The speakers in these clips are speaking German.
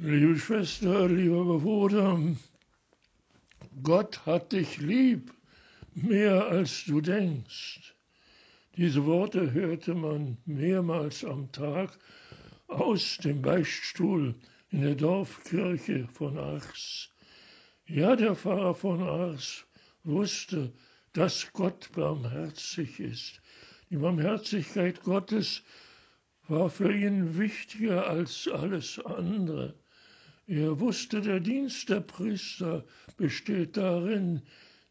Liebe Schwester, lieber Bruder, Gott hat dich lieb, mehr als du denkst. Diese Worte hörte man mehrmals am Tag aus dem Beichtstuhl in der Dorfkirche von Ars. Ja, der Pfarrer von Ars wusste, dass Gott barmherzig ist. Die Barmherzigkeit Gottes war für ihn wichtiger als alles andere. Er wusste, der Dienst der Priester besteht darin,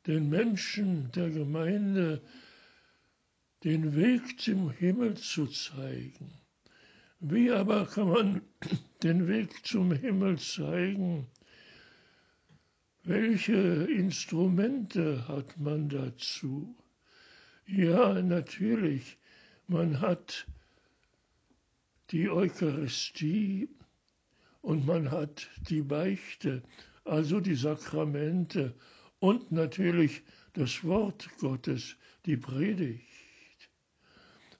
den Menschen der Gemeinde den Weg zum Himmel zu zeigen. Wie aber kann man den Weg zum Himmel zeigen? Welche Instrumente hat man dazu? Ja, natürlich, man hat die Eucharistie und man hat die Beichte, also die Sakramente und natürlich das Wort Gottes, die Predigt.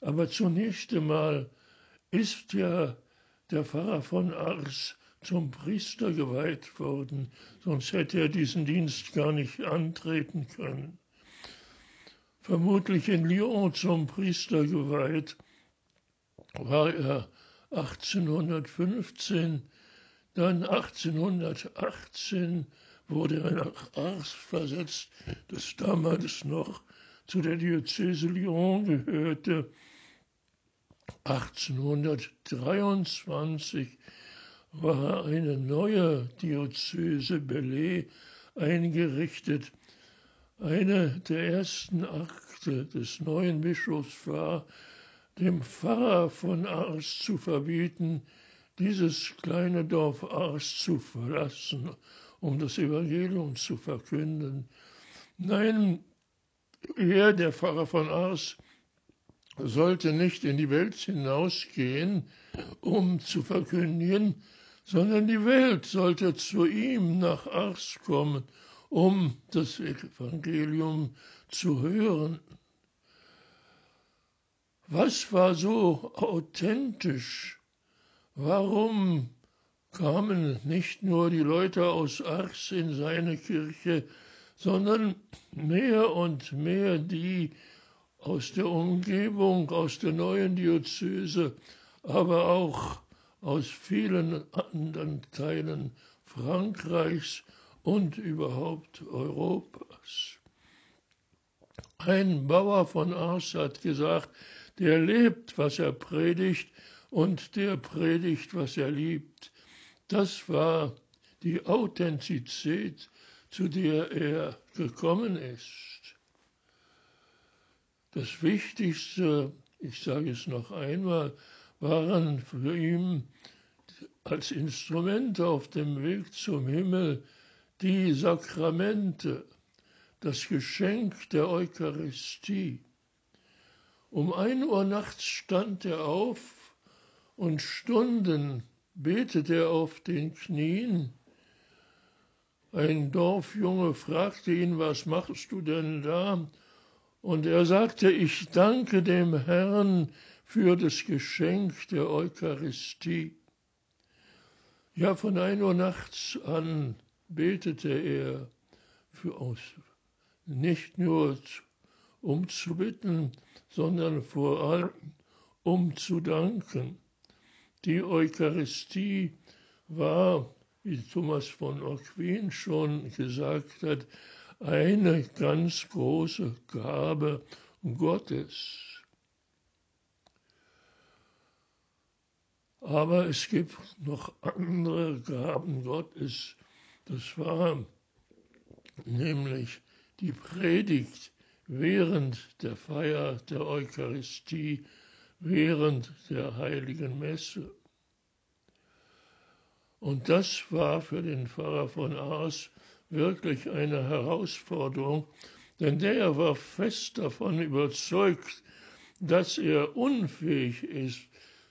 Aber zunächst einmal ist ja der Pfarrer von Ars zum Priester geweiht worden, sonst hätte er diesen Dienst gar nicht antreten können. Vermutlich in Lyon zum Priester geweiht war er 1815, dann 1818 wurde er nach Ars versetzt, das damals noch zu der Diözese Lyon gehörte. 1823 war eine neue Diözese Belay eingerichtet. Eine der ersten Akte des neuen Bischofs war, dem Pfarrer von Ars zu verbieten, dieses kleine Dorf Ars zu verlassen, um das Evangelium zu verkünden. Nein, er, der Pfarrer von Ars, sollte nicht in die Welt hinausgehen, um zu verkündigen, sondern die Welt sollte zu ihm nach Ars kommen, um das Evangelium zu hören. Was war so authentisch? Warum kamen nicht nur die Leute aus Ars in seine Kirche, sondern mehr und mehr die aus der Umgebung, aus der neuen Diözese, aber auch aus vielen anderen Teilen Frankreichs und überhaupt Europas. Ein Bauer von Ars hat gesagt, der lebt, was er predigt, und der predigt, was er liebt. Das war die Authentizität, zu der er gekommen ist. Das Wichtigste, ich sage es noch einmal, waren für ihn als Instrument auf dem Weg zum Himmel die Sakramente, das Geschenk der Eucharistie. Um ein Uhr nachts stand er auf und Stunden betete er auf den Knien. Ein Dorfjunge fragte ihn, was machst du denn da? Und er sagte, ich danke dem Herrn für das Geschenk der Eucharistie. Ja, von ein Uhr nachts an betete er für uns, nicht nur um zu bitten, sondern vor allem um zu danken. Die Eucharistie war, wie Thomas von Aquin schon gesagt hat, eine ganz große Gabe Gottes. Aber es gibt noch andere Gaben Gottes. Das war nämlich die Predigt während der Feier der Eucharistie, während der heiligen Messe. Und das war für den Pfarrer von Ars wirklich eine Herausforderung, denn der war fest davon überzeugt, dass er unfähig ist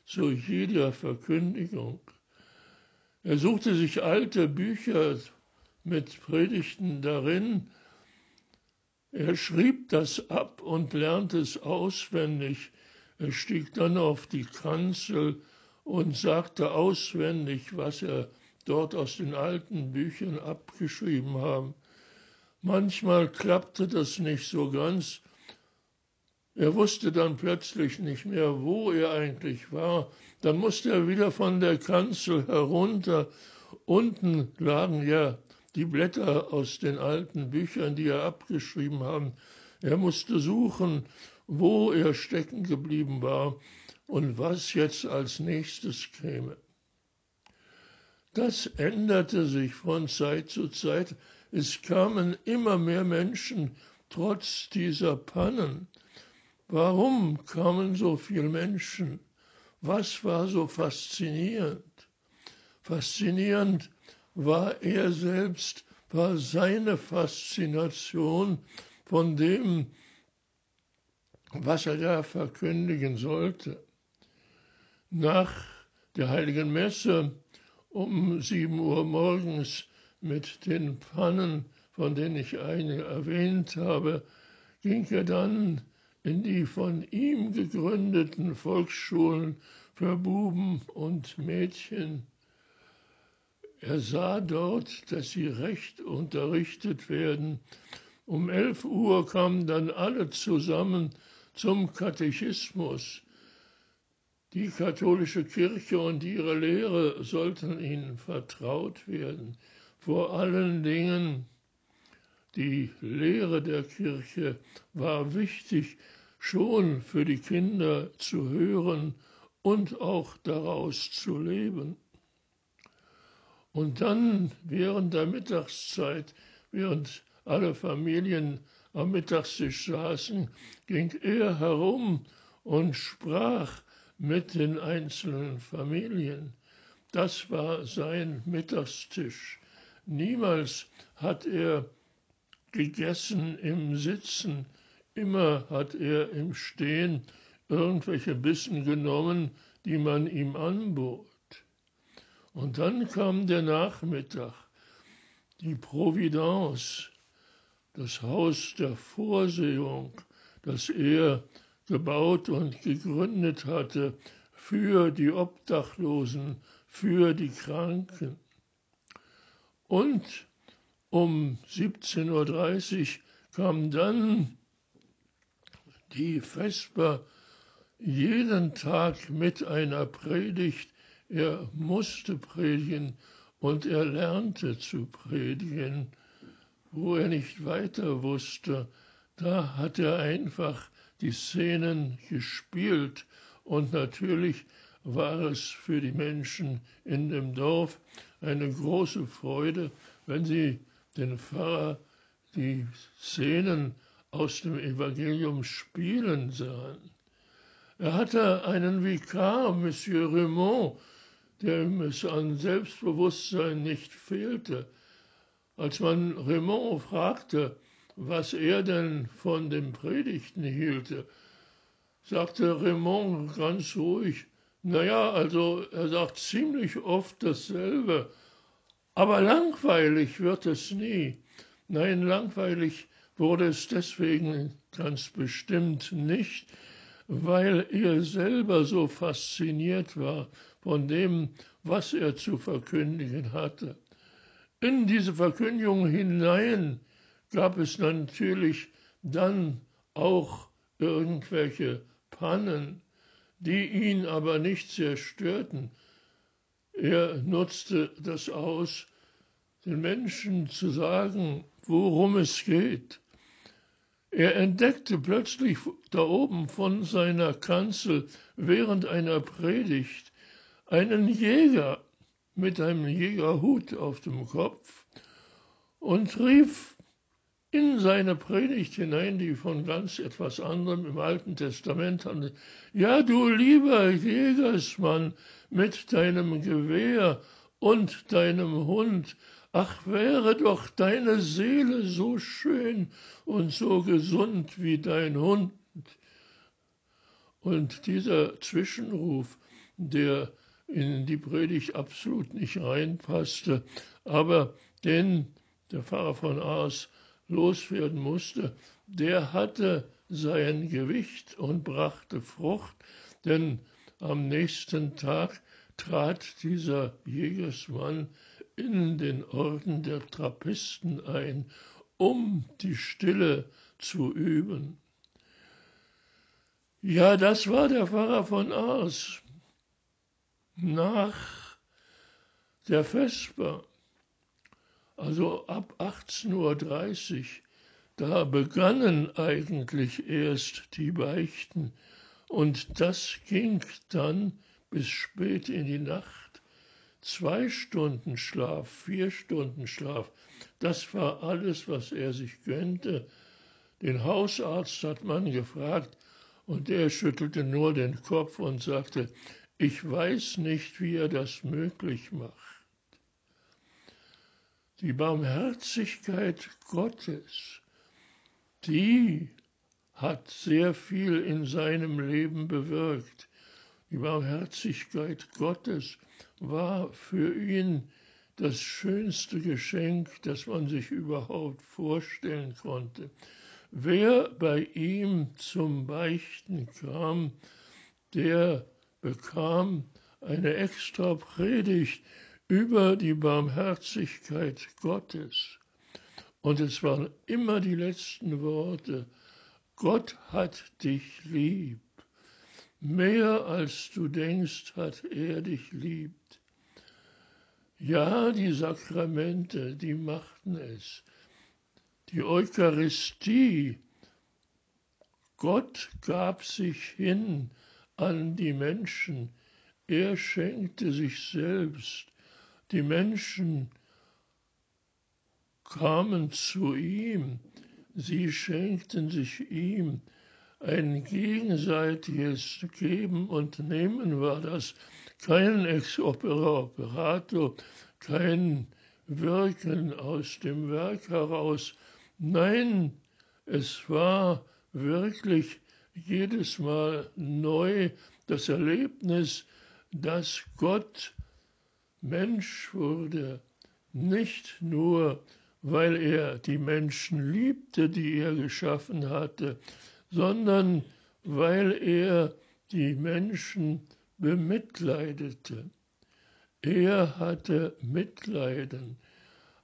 zu jeder Verkündigung. Er suchte sich alte Bücher mit Predigten darin, er schrieb das ab und lernte es auswendig. Er stieg dann auf die Kanzel und sagte auswendig, was er dort aus den alten Büchern abgeschrieben haben. Manchmal klappte das nicht so ganz. Er wusste dann plötzlich nicht mehr, wo er eigentlich war. Dann musste er wieder von der Kanzel herunter. Unten lagen ja die Blätter aus den alten Büchern, die er abgeschrieben haben. Er musste suchen, wo er stecken geblieben war und was jetzt als nächstes käme. Das änderte sich von Zeit zu Zeit. Es kamen immer mehr Menschen trotz dieser Pannen. Warum kamen so viele Menschen? Was war so faszinierend? Faszinierend war er selbst, war seine Faszination von dem, was er da verkündigen sollte. Nach der heiligen Messe um sieben Uhr morgens mit den Pfannen, von denen ich eine erwähnt habe, ging er dann in die von ihm gegründeten Volksschulen für Buben und Mädchen. Er sah dort, dass sie recht unterrichtet werden. Um elf Uhr kamen dann alle zusammen zum Katechismus. Die katholische Kirche und ihre Lehre sollten ihnen vertraut werden. Vor allen Dingen die Lehre der Kirche war wichtig, schon für die Kinder zu hören und auch daraus zu leben. Und dann während der Mittagszeit, während alle Familien am Mittagstisch saßen, ging er herum und sprach mit den einzelnen Familien. Das war sein Mittagstisch. Niemals hat er gegessen im Sitzen, immer hat er im Stehen irgendwelche Bissen genommen, die man ihm anbot. Und dann kam der Nachmittag, die Providence, das Haus der Vorsehung, das er gebaut und gegründet hatte für die Obdachlosen, für die Kranken. Und um 17.30 Uhr kam dann die Vesper jeden Tag mit einer Predigt. Er musste predigen und er lernte zu predigen, wo er nicht weiter wusste. Da hat er einfach die Szenen gespielt und natürlich war es für die Menschen in dem Dorf eine große Freude, wenn sie den Pfarrer die Szenen aus dem Evangelium spielen sahen. Er hatte einen Vikar, Monsieur Raymond, dem es an Selbstbewusstsein nicht fehlte. Als man Raymond fragte, was er denn von den Predigten hielte, sagte Raymond ganz ruhig, naja, also er sagt ziemlich oft dasselbe, aber langweilig wird es nie. Nein, langweilig wurde es deswegen ganz bestimmt nicht, weil er selber so fasziniert war von dem, was er zu verkündigen hatte. In diese Verkündigung hinein gab es natürlich dann auch irgendwelche Pannen, die ihn aber nicht sehr störten. Er nutzte das aus, den Menschen zu sagen, worum es geht. Er entdeckte plötzlich da oben von seiner Kanzel während einer Predigt einen Jäger mit einem Jägerhut auf dem Kopf und rief in seine Predigt hinein, die von ganz etwas anderem im Alten Testament handelt. Ja, du lieber Jägersmann mit deinem Gewehr und deinem Hund, ach wäre doch deine Seele so schön und so gesund wie dein Hund. Und dieser Zwischenruf, der in die Predigt absolut nicht reinpasste, aber den der Pfarrer von Aas loswerden musste, der hatte sein Gewicht und brachte Frucht, denn am nächsten Tag trat dieser Jägersmann in den Orden der Trappisten ein, um die Stille zu üben. Ja, das war der Pfarrer von Ars. Nach der Vesper, also ab 18.30 Uhr, da begannen eigentlich erst die Beichten und das ging dann bis spät in die Nacht. Zwei Stunden Schlaf, vier Stunden Schlaf, das war alles, was er sich gönnte. Den Hausarzt hat man gefragt, und er schüttelte nur den Kopf und sagte, ich weiß nicht, wie er das möglich macht. Die Barmherzigkeit Gottes, die hat sehr viel in seinem Leben bewirkt. Die Barmherzigkeit Gottes war für ihn das schönste Geschenk, das man sich überhaupt vorstellen konnte. Wer bei ihm zum Beichten kam, der bekam eine extra Predigt über die Barmherzigkeit Gottes. Und es waren immer die letzten Worte. Gott hat dich lieb. Mehr als du denkst, hat er dich lieb. Ja, die Sakramente, die machten es die Eucharistie. Gott gab sich hin an die Menschen. Er schenkte sich selbst. Die Menschen kamen zu ihm. Sie schenkten sich ihm. Ein gegenseitiges Geben und Nehmen war das. Kein Ex operato, kein Wirken aus dem Werk heraus, Nein, es war wirklich jedes Mal neu das Erlebnis, dass Gott Mensch wurde, nicht nur, weil er die Menschen liebte, die er geschaffen hatte, sondern weil er die Menschen bemitleidete. Er hatte Mitleiden.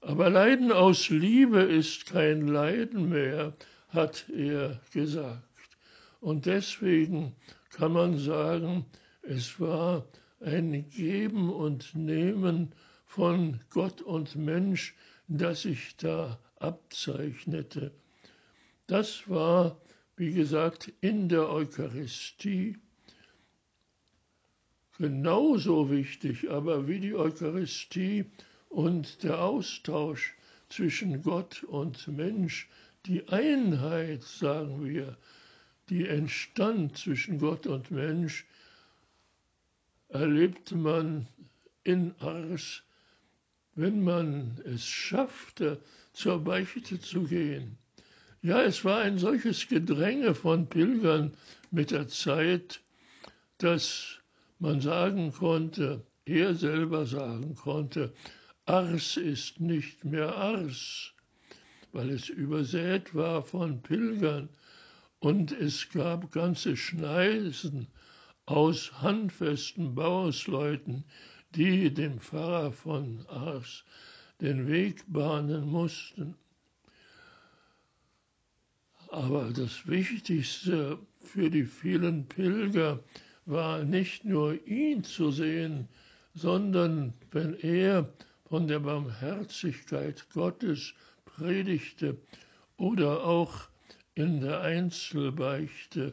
Aber Leiden aus Liebe ist kein Leiden mehr, hat er gesagt. Und deswegen kann man sagen, es war ein Geben und Nehmen von Gott und Mensch, das sich da abzeichnete. Das war, wie gesagt, in der Eucharistie genauso wichtig, aber wie die Eucharistie und der Austausch zwischen Gott und Mensch, die Einheit, sagen wir, die entstand zwischen Gott und Mensch, erlebte man in Ars, wenn man es schaffte, zur Beichte zu gehen. Ja, es war ein solches Gedränge von Pilgern mit der Zeit, dass man sagen konnte, er selber sagen konnte, Ars ist nicht mehr Ars, weil es übersät war von Pilgern und es gab ganze Schneisen aus handfesten Bauersleuten, die dem Pfarrer von Ars den Weg bahnen mussten. Aber das Wichtigste für die vielen Pilger war nicht nur ihn zu sehen, sondern wenn er von der Barmherzigkeit Gottes predigte oder auch in der Einzelbeichte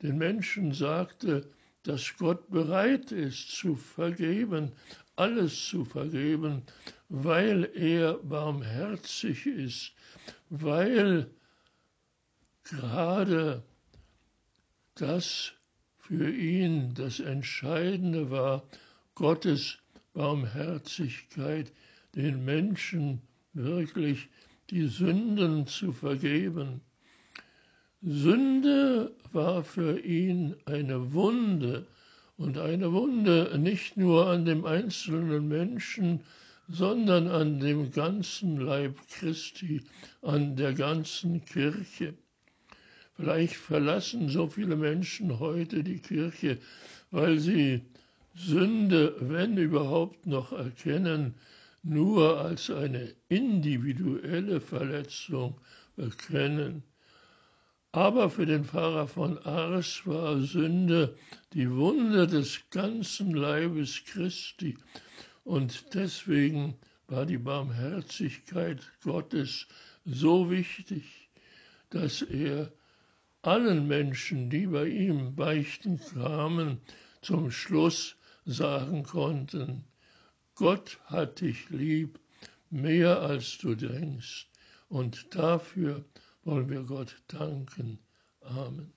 den Menschen sagte, dass Gott bereit ist zu vergeben, alles zu vergeben, weil er barmherzig ist, weil gerade das für ihn das Entscheidende war, Gottes Barmherzigkeit, den Menschen wirklich die Sünden zu vergeben. Sünde war für ihn eine Wunde und eine Wunde nicht nur an dem einzelnen Menschen, sondern an dem ganzen Leib Christi, an der ganzen Kirche. Vielleicht verlassen so viele Menschen heute die Kirche, weil sie Sünde, wenn überhaupt noch erkennen, nur als eine individuelle Verletzung erkennen. Aber für den Pfarrer von Ars war Sünde die Wunde des ganzen Leibes Christi. Und deswegen war die Barmherzigkeit Gottes so wichtig, dass er allen Menschen, die bei ihm beichten kamen, zum Schluss sagen konnten, Gott hat dich lieb, mehr als du denkst, und dafür wollen wir Gott danken. Amen.